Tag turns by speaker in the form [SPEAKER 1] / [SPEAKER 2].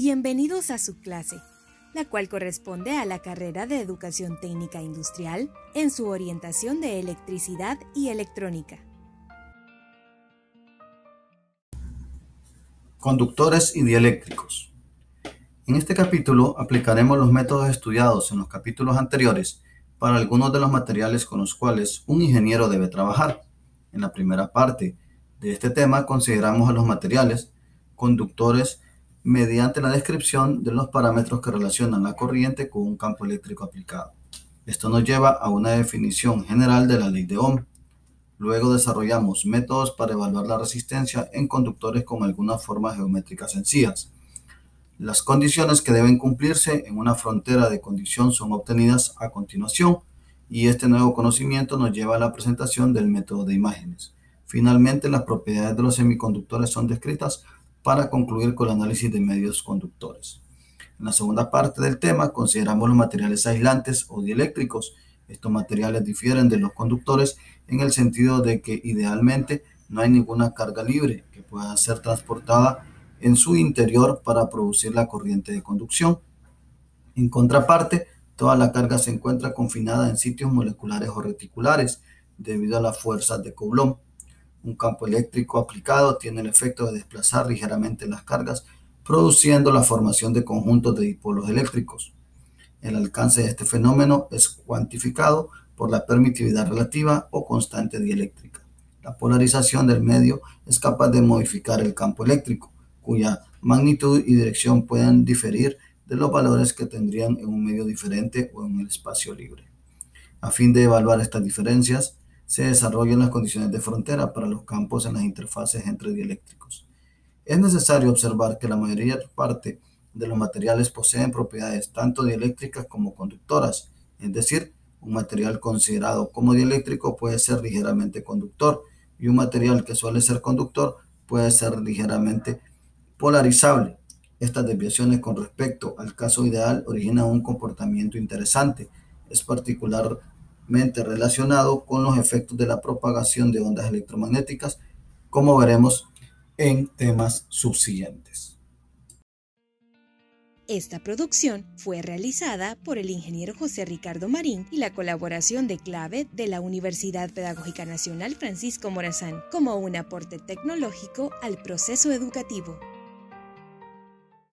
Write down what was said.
[SPEAKER 1] Bienvenidos a su clase, la cual corresponde a la carrera de Educación Técnica Industrial en su orientación de electricidad y electrónica.
[SPEAKER 2] Conductores y dieléctricos. En este capítulo aplicaremos los métodos estudiados en los capítulos anteriores para algunos de los materiales con los cuales un ingeniero debe trabajar. En la primera parte de este tema consideramos a los materiales conductores mediante la descripción de los parámetros que relacionan la corriente con un campo eléctrico aplicado. Esto nos lleva a una definición general de la ley de Ohm. Luego desarrollamos métodos para evaluar la resistencia en conductores con algunas formas geométricas sencillas. Las condiciones que deben cumplirse en una frontera de condición son obtenidas a continuación y este nuevo conocimiento nos lleva a la presentación del método de imágenes. Finalmente, las propiedades de los semiconductores son descritas para concluir con el análisis de medios conductores. En la segunda parte del tema consideramos los materiales aislantes o dieléctricos. Estos materiales difieren de los conductores en el sentido de que idealmente no hay ninguna carga libre que pueda ser transportada en su interior para producir la corriente de conducción. En contraparte, toda la carga se encuentra confinada en sitios moleculares o reticulares debido a las fuerzas de Coulomb. Un campo eléctrico aplicado tiene el efecto de desplazar ligeramente las cargas, produciendo la formación de conjuntos de dipolos eléctricos. El alcance de este fenómeno es cuantificado por la permitividad relativa o constante dieléctrica. La polarización del medio es capaz de modificar el campo eléctrico, cuya magnitud y dirección pueden diferir de los valores que tendrían en un medio diferente o en el espacio libre. A fin de evaluar estas diferencias, se desarrollan las condiciones de frontera para los campos en las interfaces entre dieléctricos. Es necesario observar que la mayoría parte de los materiales poseen propiedades tanto dieléctricas como conductoras, es decir, un material considerado como dieléctrico puede ser ligeramente conductor y un material que suele ser conductor puede ser ligeramente polarizable. Estas desviaciones con respecto al caso ideal originan un comportamiento interesante. Es particular relacionado con los efectos de la propagación de ondas electromagnéticas, como veremos en temas subsiguientes.
[SPEAKER 1] Esta producción fue realizada por el ingeniero José Ricardo Marín y la colaboración de clave de la Universidad Pedagógica Nacional Francisco Morazán como un aporte tecnológico al proceso educativo.